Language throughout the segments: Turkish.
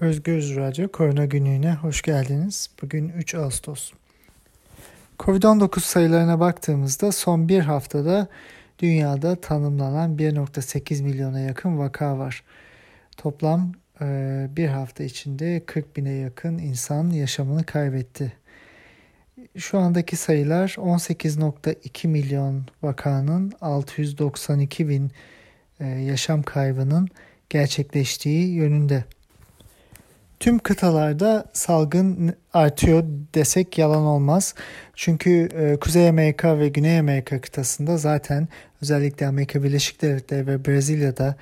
Özgür Radyo Korona Günlüğü'ne hoş geldiniz. Bugün 3 Ağustos. Covid-19 sayılarına baktığımızda son bir haftada dünyada tanımlanan 1.8 milyona yakın vaka var. Toplam e, bir hafta içinde 40 bine yakın insan yaşamını kaybetti. Şu andaki sayılar 18.2 milyon vakanın 692 bin e, yaşam kaybının gerçekleştiği yönünde. Tüm kıtalarda salgın artıyor desek yalan olmaz. Çünkü e, Kuzey Amerika ve Güney Amerika kıtasında zaten özellikle Amerika Birleşik Devletleri ve Brezilya'da,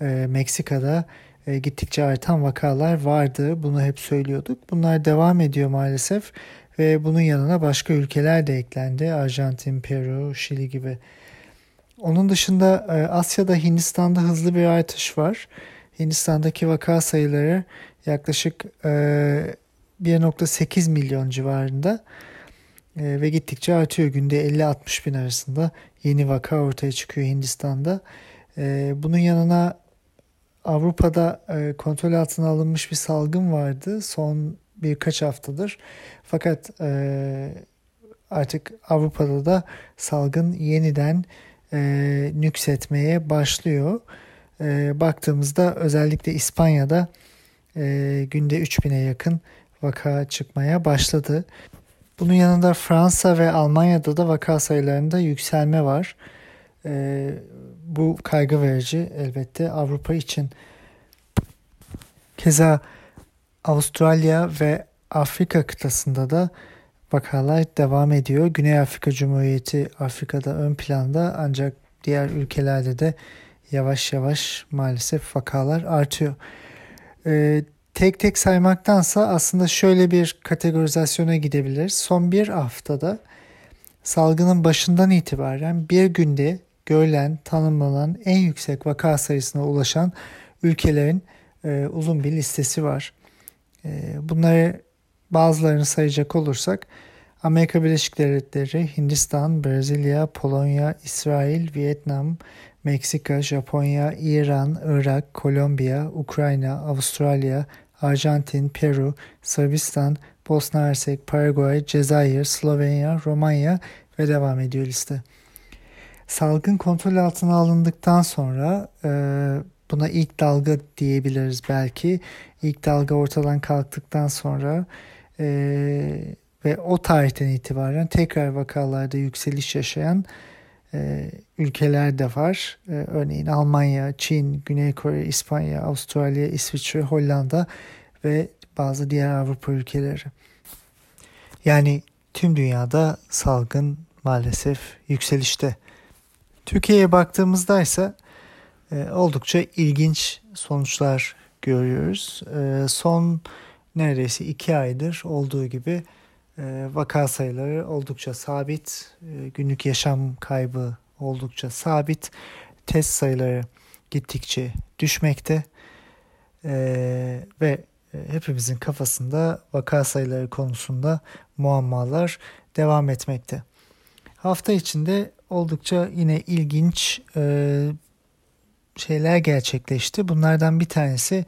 e, Meksika'da e, gittikçe artan vakalar vardı. Bunu hep söylüyorduk. Bunlar devam ediyor maalesef ve bunun yanına başka ülkeler de eklendi. Arjantin, Peru, Şili gibi. Onun dışında e, Asya'da Hindistan'da hızlı bir artış var. Hindistan'daki vaka sayıları yaklaşık 1.8 e, milyon civarında e, ve gittikçe artıyor. Günde 50-60 bin arasında yeni vaka ortaya çıkıyor Hindistan'da. E, bunun yanına Avrupa'da kontrol altına alınmış bir salgın vardı son birkaç haftadır. Fakat artık Avrupa'da da salgın yeniden nüksetmeye başlıyor. Baktığımızda özellikle İspanya'da e, günde 3000'e yakın vaka çıkmaya başladı. Bunun yanında Fransa ve Almanya'da da vaka sayılarında yükselme var. E, bu kaygı verici elbette Avrupa için. Keza Avustralya ve Afrika kıtasında da vakalar devam ediyor. Güney Afrika Cumhuriyeti Afrika'da ön planda ancak diğer ülkelerde de yavaş yavaş maalesef vakalar artıyor. E, tek tek saymaktansa aslında şöyle bir kategorizasyona gidebiliriz. Son bir haftada salgının başından itibaren bir günde görülen, tanımlanan en yüksek vaka sayısına ulaşan ülkelerin e, uzun bir listesi var. E, bunları bazılarını sayacak olursak Amerika Birleşik Devletleri, Hindistan, Brezilya, Polonya, İsrail, Vietnam, Meksika, Japonya, İran, Irak, Kolombiya, Ukrayna, Avustralya, Arjantin, Peru, Sırbistan, Bosna Hersek, Paraguay, Cezayir, Slovenya, Romanya ve devam ediyor liste. Salgın kontrol altına alındıktan sonra e, buna ilk dalga diyebiliriz belki. İlk dalga ortadan kalktıktan sonra e, ve o tarihten itibaren tekrar vakalarda yükseliş yaşayan e, ülkeler de var. E, örneğin Almanya, Çin, Güney Kore, İspanya, Avustralya, İsviçre, Hollanda ve bazı diğer Avrupa ülkeleri. Yani tüm dünyada salgın maalesef yükselişte. Türkiye'ye baktığımızda ise e, oldukça ilginç sonuçlar görüyoruz. E, son neredeyse iki aydır olduğu gibi vaka sayıları oldukça sabit, e, günlük yaşam kaybı oldukça sabit, test sayıları gittikçe düşmekte e, ve hepimizin kafasında vaka sayıları konusunda muammalar devam etmekte. Hafta içinde oldukça yine ilginç şeyler gerçekleşti. Bunlardan bir tanesi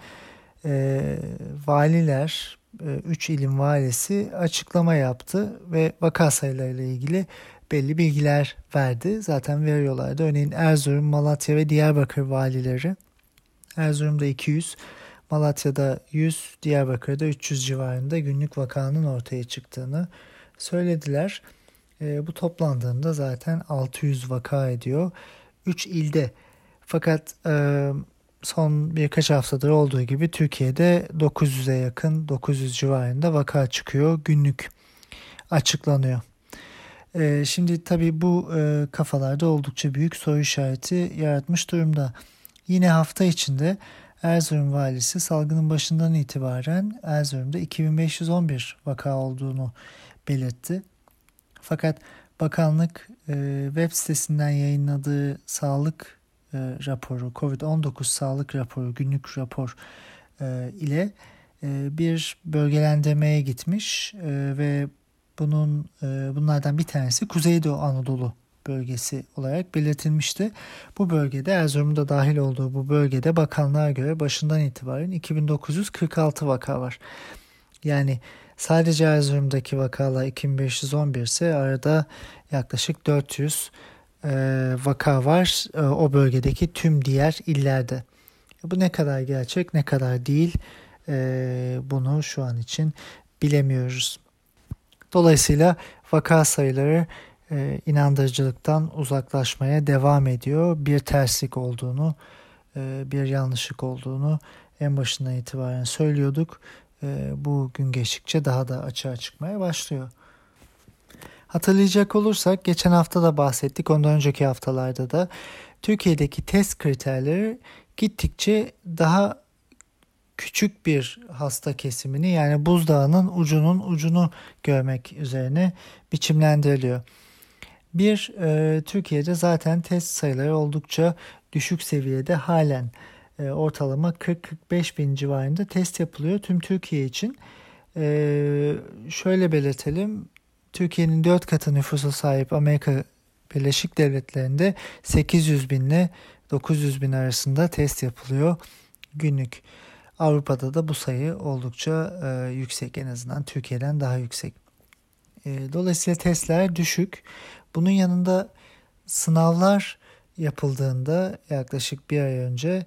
valiler, 3 e, ilim valisi açıklama yaptı ve vaka sayılarıyla ilgili belli bilgiler verdi. Zaten veriyorlardı. Örneğin Erzurum, Malatya ve Diyarbakır valileri. Erzurum'da 200, Malatya'da 100, Diyarbakır'da 300 civarında günlük vakanın ortaya çıktığını söylediler. E, bu toplandığında zaten 600 vaka ediyor. 3 ilde. Fakat e, son birkaç haftadır olduğu gibi Türkiye'de 900'e yakın 900 civarında vaka çıkıyor günlük açıklanıyor. Ee, şimdi tabii bu e, kafalarda oldukça büyük soru işareti yaratmış durumda. Yine hafta içinde Erzurum valisi salgının başından itibaren Erzurum'da 2511 vaka olduğunu belirtti. Fakat bakanlık e, web sitesinden yayınladığı sağlık e, raporu, COVID-19 sağlık raporu, günlük rapor e, ile e, bir bölgelendirmeye gitmiş e, ve bunun e, bunlardan bir tanesi Kuzeydoğu Anadolu bölgesi olarak belirtilmişti. Bu bölgede Erzurum'da dahil olduğu bu bölgede bakanlığa göre başından itibaren 2946 vaka var. Yani sadece Erzurum'daki vakalar 2511 ise arada yaklaşık 400 e, vaka var e, o bölgedeki tüm diğer illerde. Bu ne kadar gerçek ne kadar değil e, bunu şu an için bilemiyoruz. Dolayısıyla vaka sayıları e, inandırıcılıktan uzaklaşmaya devam ediyor. Bir terslik olduğunu, e, bir yanlışlık olduğunu en başından itibaren söylüyorduk. E, bu gün geçtikçe daha da açığa çıkmaya başlıyor. Hatırlayacak olursak geçen hafta da bahsettik, ondan önceki haftalarda da Türkiye'deki test kriterleri gittikçe daha küçük bir hasta kesimini yani buzdağının ucunun ucunu görmek üzerine biçimlendiriliyor. Bir, e, Türkiye'de zaten test sayıları oldukça düşük seviyede halen e, ortalama 40-45 bin civarında test yapılıyor tüm Türkiye için. E, şöyle belirtelim, Türkiye'nin 4 katı nüfusu sahip Amerika Birleşik Devletleri'nde 800 bin ile 900 bin arasında test yapılıyor günlük. Avrupa'da da bu sayı oldukça e, yüksek en azından Türkiye'den daha yüksek. E, dolayısıyla testler düşük. Bunun yanında sınavlar yapıldığında yaklaşık bir ay önce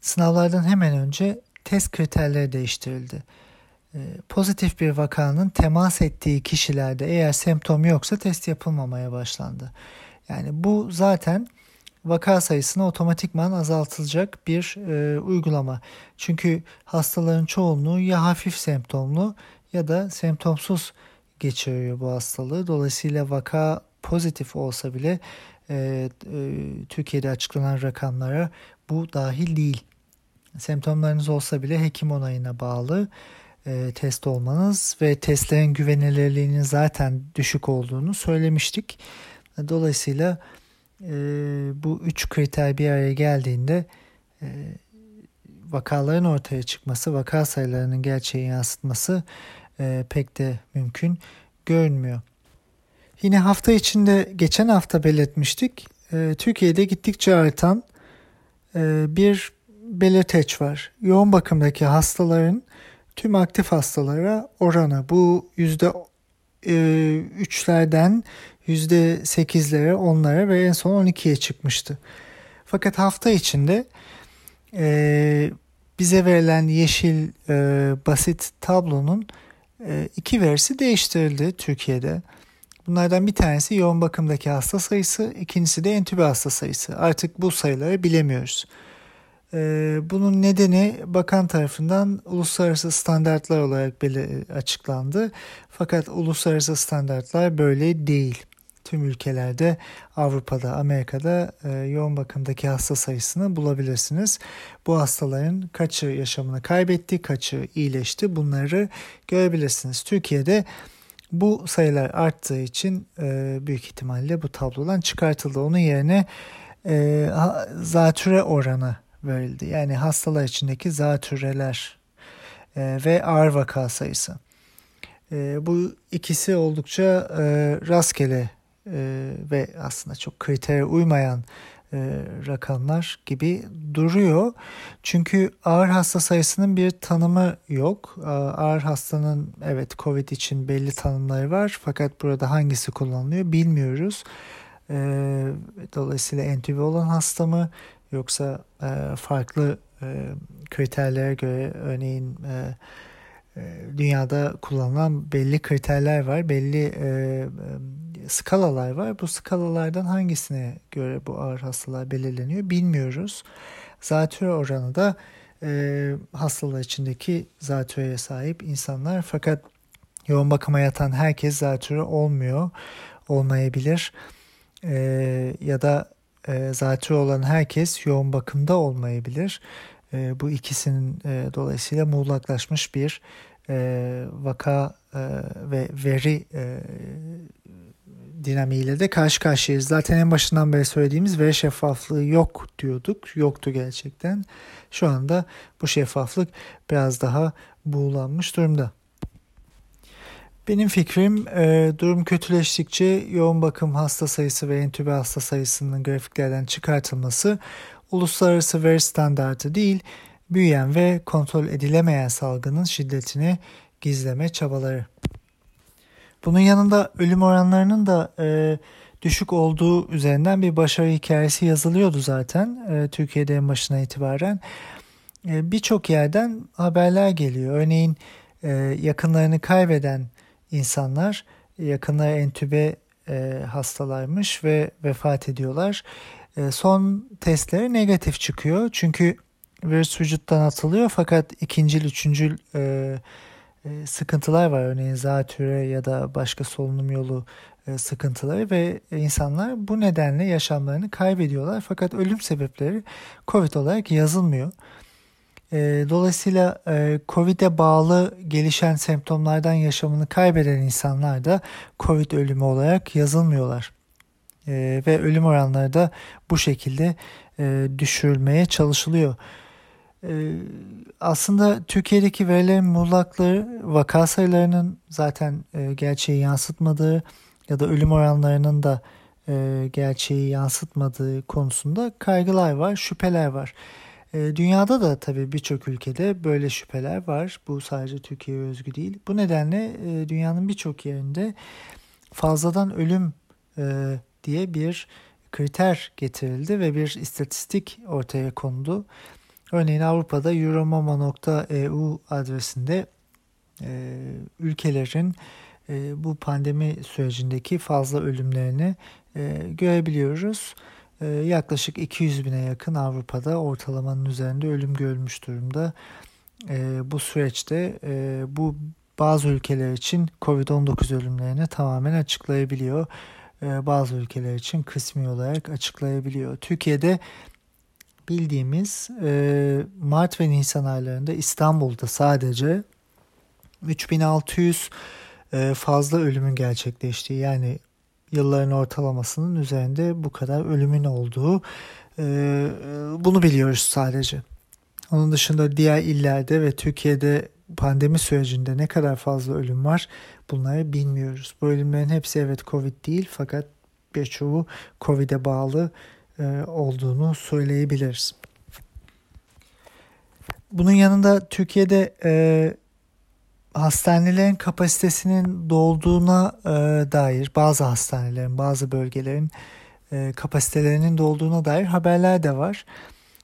sınavlardan hemen önce test kriterleri değiştirildi. E, pozitif bir vakanın temas ettiği kişilerde eğer semptom yoksa test yapılmamaya başlandı. Yani bu zaten vaka sayısını otomatikman azaltılacak bir e, uygulama. Çünkü hastaların çoğunluğu ya hafif semptomlu ya da semptomsuz geçiriyor bu hastalığı. Dolayısıyla vaka pozitif olsa bile e, e, Türkiye'de açıklanan rakamlara bu dahil değil. Semptomlarınız olsa bile hekim onayına bağlı e, test olmanız ve testlerin güvenilirliğinin zaten düşük olduğunu söylemiştik. Dolayısıyla e, bu üç kriter bir araya geldiğinde e, vakaların ortaya çıkması, vaka sayılarının gerçeği yansıtması e, pek de mümkün görünmüyor. Yine hafta içinde geçen hafta belirtmiştik. E, Türkiye'de gittikçe artan e, bir belirteç var. Yoğun bakımdaki hastaların tüm aktif hastalara oranı bu yüzde e, üçlerden yüzde sekizlere, onlara ve en son 12'ye çıkmıştı. Fakat hafta içinde e, bize verilen yeşil e, basit tablonun e, iki verisi değiştirildi Türkiye'de. Bunlardan bir tanesi yoğun bakımdaki hasta sayısı, ikincisi de entübe hasta sayısı. Artık bu sayıları bilemiyoruz. Ee, bunun nedeni bakan tarafından uluslararası standartlar olarak açıklandı. Fakat uluslararası standartlar böyle değil. Tüm ülkelerde Avrupa'da, Amerika'da e, yoğun bakımdaki hasta sayısını bulabilirsiniz. Bu hastaların kaçı yaşamını kaybetti, kaçı iyileşti bunları görebilirsiniz. Türkiye'de bu sayılar arttığı için e, büyük ihtimalle bu tablodan çıkartıldı. Onun yerine e, zatüre oranı verildi. Yani hastalar içindeki zatüreler e, ve ağır vaka sayısı. E, bu ikisi oldukça e, rastgele e, ve aslında çok kritere uymayan e, rakamlar gibi duruyor. Çünkü ağır hasta sayısının bir tanımı yok. Ağır hastanın evet COVID için belli tanımları var fakat burada hangisi kullanılıyor bilmiyoruz. E, dolayısıyla entübe olan hasta mı yoksa e, farklı e, kriterlere göre örneğin e, e, dünyada kullanılan belli kriterler var, belli e, e, skalalar var. Bu skalalardan hangisine göre bu ağır hastalar belirleniyor bilmiyoruz. Zatürre oranı da e, hastalar içindeki zatürreye sahip insanlar fakat yoğun bakıma yatan herkes zatürre olmuyor, olmayabilir e, ya da e, zatürre olan herkes yoğun bakımda olmayabilir. E, bu ikisinin e, dolayısıyla muğlaklaşmış bir e, vaka e, ve veri e, dinamiğiyle de karşı karşıyayız. Zaten en başından beri söylediğimiz veri şeffaflığı yok diyorduk. Yoktu gerçekten. Şu anda bu şeffaflık biraz daha buğulanmış durumda. Benim fikrim e, durum kötüleştikçe yoğun bakım hasta sayısı ve entübe hasta sayısının grafiklerden çıkartılması uluslararası veri standartı değil, büyüyen ve kontrol edilemeyen salgının şiddetini gizleme çabaları. Bunun yanında ölüm oranlarının da e, düşük olduğu üzerinden bir başarı hikayesi yazılıyordu zaten e, Türkiye'de en başına itibaren. E, Birçok yerden haberler geliyor. Örneğin e, yakınlarını kaybeden insanlar yakınları entübe e, hastalarmış ve vefat ediyorlar. E, son testleri negatif çıkıyor. Çünkü virüs vücuttan atılıyor fakat ikincil, üçüncül e, e, sıkıntılar var. Örneğin zatüre ya da başka solunum yolu e, sıkıntıları ve insanlar bu nedenle yaşamlarını kaybediyorlar. Fakat ölüm sebepleri COVID olarak yazılmıyor. E, dolayısıyla COVID'e bağlı gelişen semptomlardan yaşamını kaybeden insanlar da COVID ölümü olarak yazılmıyorlar. E, ve ölüm oranları da bu şekilde e, düşürülmeye çalışılıyor. E, aslında Türkiye'deki verilerin muğlakları vaka sayılarının zaten e, gerçeği yansıtmadığı ya da ölüm oranlarının da e, gerçeği yansıtmadığı konusunda kaygılar var, şüpheler var. E, dünyada da tabii birçok ülkede böyle şüpheler var. Bu sadece Türkiye'ye özgü değil. Bu nedenle e, dünyanın birçok yerinde fazladan ölüm e, diye bir kriter getirildi ve bir istatistik ortaya kondu. Örneğin Avrupa'da euromama.eu adresinde e, ülkelerin bu pandemi sürecindeki fazla ölümlerini görebiliyoruz. E, yaklaşık 200 bine yakın Avrupa'da ortalamanın üzerinde ölüm görülmüş durumda. E, bu süreçte e, bu bazı ülkeler için COVID-19 ölümlerini tamamen açıklayabiliyor. E, bazı ülkeler için kısmi olarak açıklayabiliyor. Türkiye'de bildiğimiz e, Mart ve Nisan aylarında İstanbul'da sadece 3600 e, fazla ölümün gerçekleştiği yani yılların ortalamasının üzerinde bu kadar ölümün olduğu e, bunu biliyoruz sadece. Onun dışında diğer illerde ve Türkiye'de pandemi sürecinde ne kadar fazla ölüm var bunları bilmiyoruz. Bu ölümlerin hepsi evet Covid değil fakat birçoğu Covid'e bağlı e, olduğunu söyleyebiliriz. Bunun yanında Türkiye'de e, hastanelerin kapasitesinin dolduğuna e, dair bazı hastanelerin, bazı bölgelerin e, kapasitelerinin dolduğuna dair haberler de var.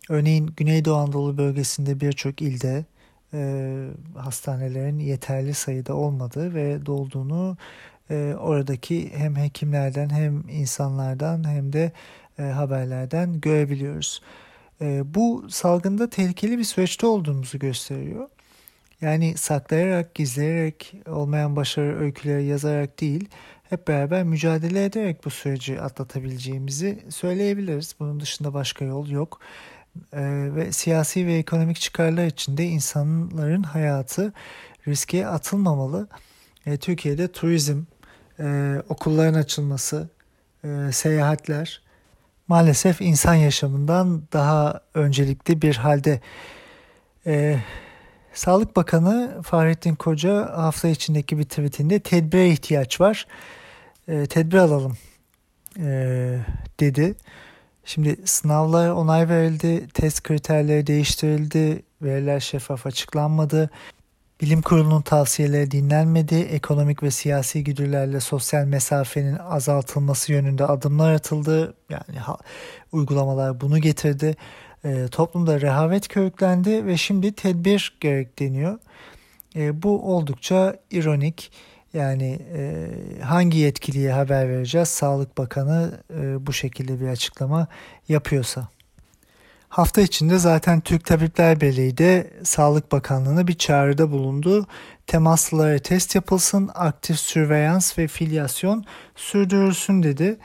Örneğin Güneydoğu Anadolu bölgesinde birçok ilde e, hastanelerin yeterli sayıda olmadığı ve dolduğunu e, oradaki hem hekimlerden hem insanlardan hem de e, haberlerden görebiliyoruz. E, bu salgında tehlikeli bir süreçte olduğumuzu gösteriyor. Yani saklayarak, gizleyerek, olmayan başarı öyküleri yazarak değil, hep beraber mücadele ederek bu süreci atlatabileceğimizi söyleyebiliriz. Bunun dışında başka yol yok. Ee, ve siyasi ve ekonomik çıkarlar içinde insanların hayatı riske atılmamalı. Ee, Türkiye'de turizm, e, okulların açılması, e, seyahatler maalesef insan yaşamından daha öncelikli bir halde. E, Sağlık Bakanı Fahrettin Koca hafta içindeki bir tweetinde tedbire ihtiyaç var. E, tedbir alalım e, dedi. Şimdi sınavlar onay verildi, test kriterleri değiştirildi, veriler şeffaf açıklanmadı. Bilim kurulunun tavsiyeleri dinlenmedi. Ekonomik ve siyasi güdülerle sosyal mesafenin azaltılması yönünde adımlar atıldı. Yani ha, uygulamalar bunu getirdi e, toplumda rehavet köklendi ve şimdi tedbir gerek deniyor. E, bu oldukça ironik. Yani e, hangi yetkiliye haber vereceğiz? Sağlık Bakanı e, bu şekilde bir açıklama yapıyorsa. Hafta içinde zaten Türk Tabipler Birliği de Sağlık Bakanlığı'na bir çağrıda bulundu. Temaslılara test yapılsın, aktif sürveyans ve filyasyon sürdürülsün dedi.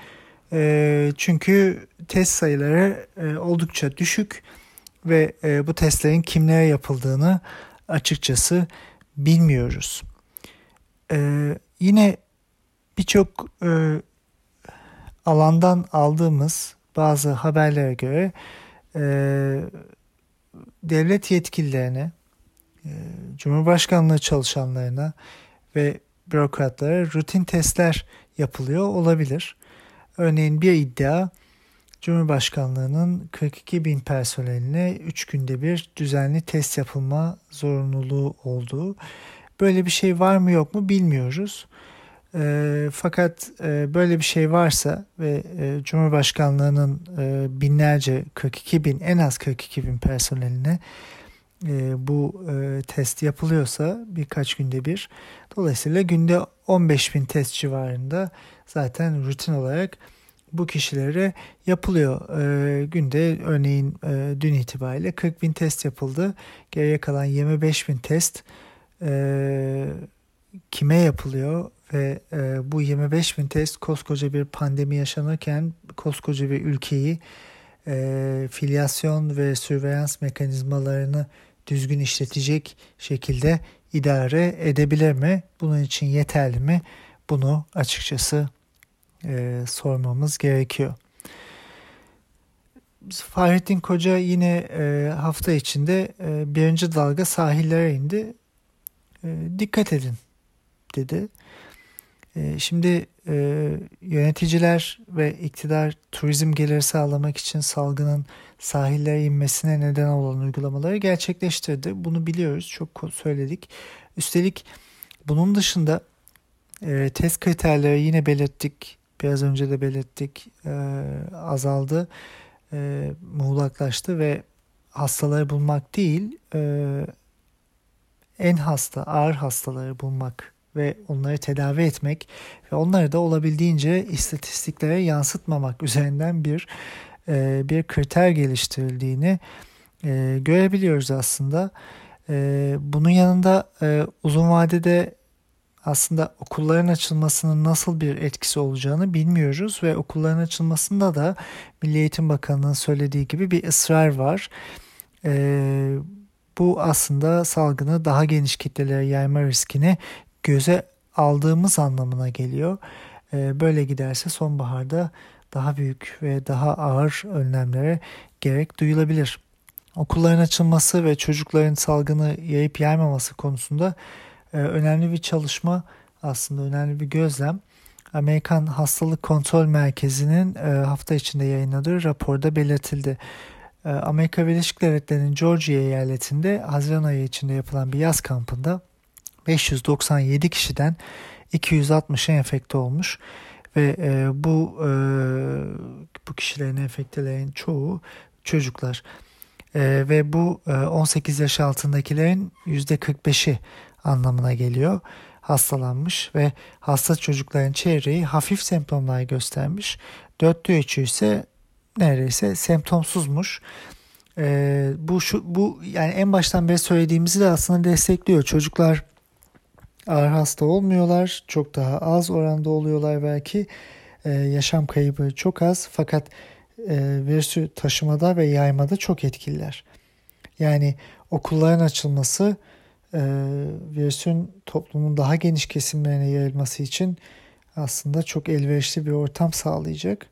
E, çünkü test sayıları e, oldukça düşük ve e, bu testlerin kimlere yapıldığını açıkçası bilmiyoruz. E, yine birçok e, alandan aldığımız bazı haberlere göre devlet yetkililerine, Cumhurbaşkanlığı çalışanlarına ve bürokratlara rutin testler yapılıyor olabilir. Örneğin bir iddia Cumhurbaşkanlığının 42 bin personeline 3 günde bir düzenli test yapılma zorunluluğu olduğu. Böyle bir şey var mı yok mu bilmiyoruz. E, fakat e, böyle bir şey varsa ve e, Cumhurbaşkanlığının e, binlerce 42 bin en az 42 bin personeline e, bu e, test yapılıyorsa birkaç günde bir dolayısıyla günde 15 bin test civarında zaten rutin olarak bu kişilere yapılıyor. E, günde örneğin e, dün itibariyle 40 bin test yapıldı. Geriye kalan 25 bin test e, kime yapılıyor ve e, bu 25 bin test koskoca bir pandemi yaşanırken koskoca bir ülkeyi e, filyasyon ve sürveyans mekanizmalarını düzgün işletecek şekilde idare edebilir mi? Bunun için yeterli mi? Bunu açıkçası e, sormamız gerekiyor. Fahrettin Koca yine e, hafta içinde e, birinci dalga sahillere indi. E, dikkat edin dedi. E, şimdi e, yöneticiler ve iktidar turizm geliri sağlamak için salgının sahillere inmesine neden olan uygulamaları gerçekleştirdi. Bunu biliyoruz, çok söyledik. Üstelik bunun dışında e, test kriterleri yine belirttik, biraz önce de belirttik, e, azaldı, e, muğlaklaştı ve hastaları bulmak değil, e, en hasta, ağır hastaları bulmak ve onları tedavi etmek ve onları da olabildiğince istatistiklere yansıtmamak üzerinden bir e, bir kriter geliştirildiğini e, görebiliyoruz aslında. E, bunun yanında e, uzun vadede aslında okulların açılmasının nasıl bir etkisi olacağını bilmiyoruz ve okulların açılmasında da Milli Eğitim Bakanı'nın söylediği gibi bir ısrar var. E, bu aslında salgını daha geniş kitlelere yayma riskini göze aldığımız anlamına geliyor. E, böyle giderse sonbaharda daha büyük ve daha ağır önlemlere gerek duyulabilir. Okulların açılması ve çocukların salgını yayıp yaymaması konusunda önemli bir çalışma aslında önemli bir gözlem. Amerikan Hastalık Kontrol Merkezi'nin e, hafta içinde yayınladığı raporda belirtildi. E, Amerika Birleşik Devletleri'nin Georgia eyaletinde Haziran ayı içinde yapılan bir yaz kampında 597 kişiden 260'a enfekte olmuş ve e, bu e, bu kişilerin enfektelerin çoğu çocuklar ve bu e, 18 yaş altındakilerin %45'i anlamına geliyor hastalanmış ve hasta çocukların çeyreği hafif semptomlar göstermiş. Dörtte üçü ise neredeyse semptomsuzmuş. Ee, bu şu bu yani en baştan beri söylediğimizi de aslında destekliyor. Çocuklar ağır hasta olmuyorlar. Çok daha az oranda oluyorlar belki. Ee, yaşam kaybı çok az fakat e, virüsü taşımada ve yaymada çok etkililer. Yani okulların açılması e, virüsün toplumun daha geniş kesimlerine yayılması için aslında çok elverişli bir ortam sağlayacak.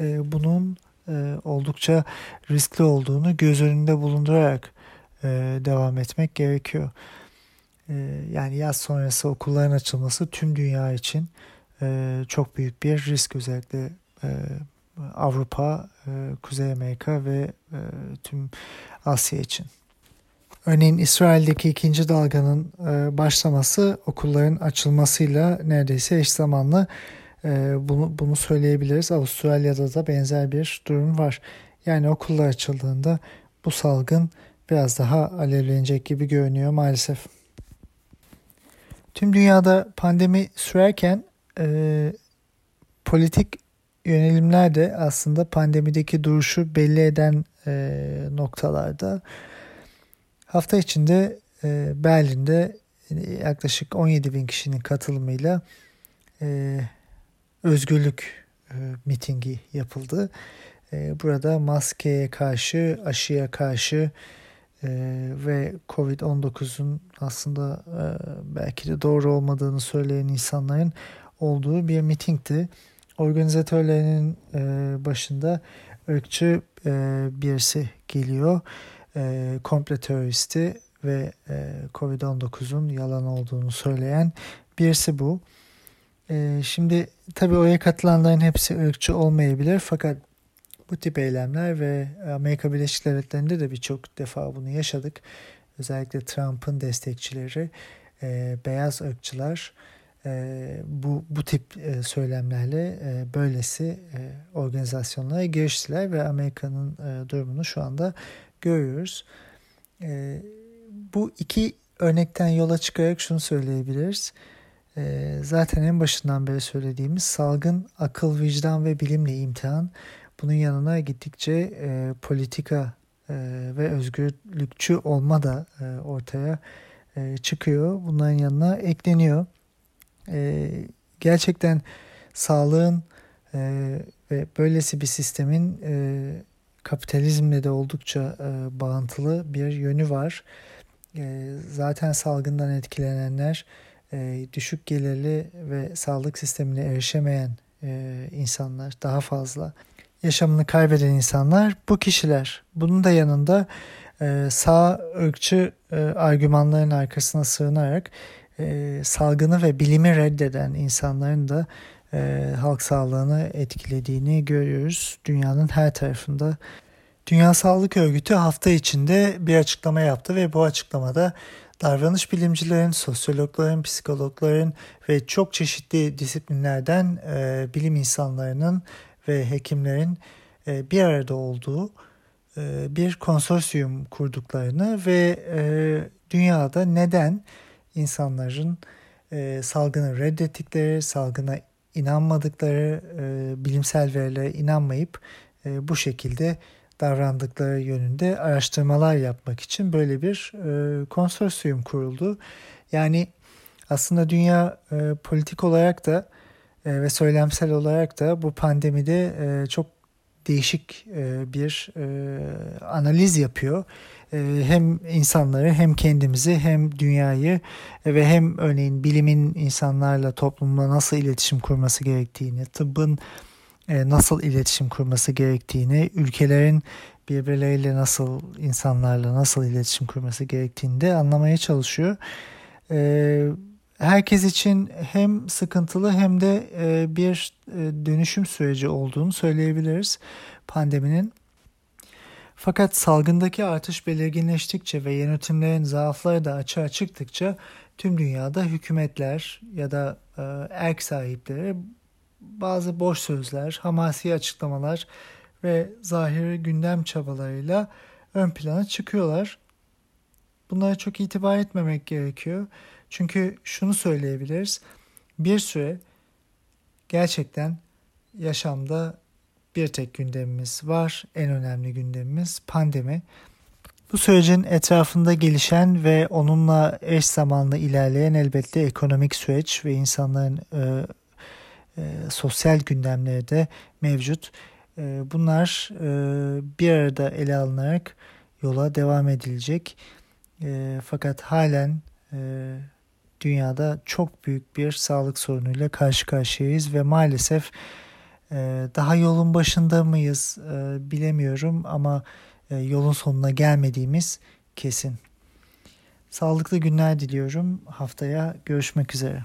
E, bunun e, oldukça riskli olduğunu göz önünde bulundurarak e, devam etmek gerekiyor. E, yani yaz sonrası okulların açılması tüm dünya için e, çok büyük bir risk özellikle e, Avrupa, e, Kuzey Amerika ve e, tüm Asya için. Örneğin İsrail'deki ikinci dalganın e, başlaması okulların açılmasıyla neredeyse eş zamanlı e, bunu, bunu söyleyebiliriz. Avustralya'da da benzer bir durum var. Yani okullar açıldığında bu salgın biraz daha alevlenecek gibi görünüyor maalesef. Tüm dünyada pandemi sürerken e, politik yönelimler de aslında pandemideki duruşu belli eden e, noktalarda. Hafta içinde e, Berlin'de yaklaşık 17 bin kişinin katılımıyla e, özgürlük e, mitingi yapıldı. E, burada maskeye karşı, aşıya karşı e, ve Covid-19'un aslında e, belki de doğru olmadığını söyleyen insanların olduğu bir mitingdi. Organizatörlerinin e, başında ırkçı e, birisi geliyor. E, komple teröristi ve e, Covid-19'un yalan olduğunu söyleyen Birisi bu. E, şimdi tabii oraya katılanların hepsi ırkçı olmayabilir fakat bu tip eylemler ve Amerika Birleşik Devletleri'nde de birçok defa bunu yaşadık. Özellikle Trump'ın destekçileri, e, beyaz ırkçılar e, bu bu tip e, söylemlerle e, böylesi e, organizasyonlara giriştiler ve Amerika'nın e, durumunu şu anda görüyoruz. E, bu iki örnekten yola çıkarak şunu söyleyebiliriz. E, zaten en başından beri söylediğimiz salgın akıl, vicdan ve bilimle imtihan. Bunun yanına gittikçe e, politika e, ve özgürlükçü olma da e, ortaya e, çıkıyor. Bunların yanına ekleniyor. E, gerçekten sağlığın e, ve böylesi bir sistemin e, kapitalizmle de oldukça e, bağıntılı bir yönü var. E, zaten salgından etkilenenler e, düşük gelirli ve sağlık sistemine erişemeyen e, insanlar daha fazla. Yaşamını kaybeden insanlar bu kişiler. Bunun da yanında e, sağ ırkçı e, argümanların arkasına sığınarak e, salgını ve bilimi reddeden insanların da e, halk sağlığını etkilediğini görüyoruz. Dünyanın her tarafında. Dünya Sağlık Örgütü hafta içinde bir açıklama yaptı ve bu açıklamada davranış bilimcilerin, sosyologların, psikologların ve çok çeşitli disiplinlerden e, bilim insanlarının ve hekimlerin e, bir arada olduğu e, bir konsorsiyum kurduklarını ve e, dünyada neden insanların e, salgını reddettikleri, salgına inanmadıkları, e, bilimsel verilere inanmayıp e, bu şekilde davrandıkları yönünde araştırmalar yapmak için böyle bir e, konsorsiyum kuruldu. Yani aslında dünya e, politik olarak da e, ve söylemsel olarak da bu pandemide e, çok değişik e, bir e, analiz yapıyor. E, hem insanları hem kendimizi hem dünyayı e, ve hem örneğin bilimin insanlarla toplumla nasıl iletişim kurması gerektiğini, tıbbın e, nasıl iletişim kurması gerektiğini, ülkelerin birbirleriyle nasıl insanlarla nasıl iletişim kurması gerektiğini de anlamaya çalışıyor. E, herkes için hem sıkıntılı hem de e, bir dönüşüm süreci olduğunu söyleyebiliriz pandeminin. Fakat salgındaki artış belirginleştikçe ve yönetimlerin zaafları da açığa çıktıkça tüm dünyada hükümetler ya da e, erk sahipleri bazı boş sözler, hamasi açıklamalar ve zahiri gündem çabalarıyla ön plana çıkıyorlar. Bunlara çok itibar etmemek gerekiyor. Çünkü şunu söyleyebiliriz. Bir süre gerçekten yaşamda bir tek gündemimiz var. En önemli gündemimiz pandemi. Bu sürecin etrafında gelişen ve onunla eş zamanlı ilerleyen elbette ekonomik süreç ve insanların e, e, sosyal gündemleri de mevcut. E, bunlar e, bir arada ele alınarak yola devam edilecek. E, fakat halen e, dünyada çok büyük bir sağlık sorunuyla karşı karşıyayız ve maalesef daha yolun başında mıyız e, bilemiyorum ama e, yolun sonuna gelmediğimiz kesin. Sağlıklı günler diliyorum. Haftaya görüşmek üzere.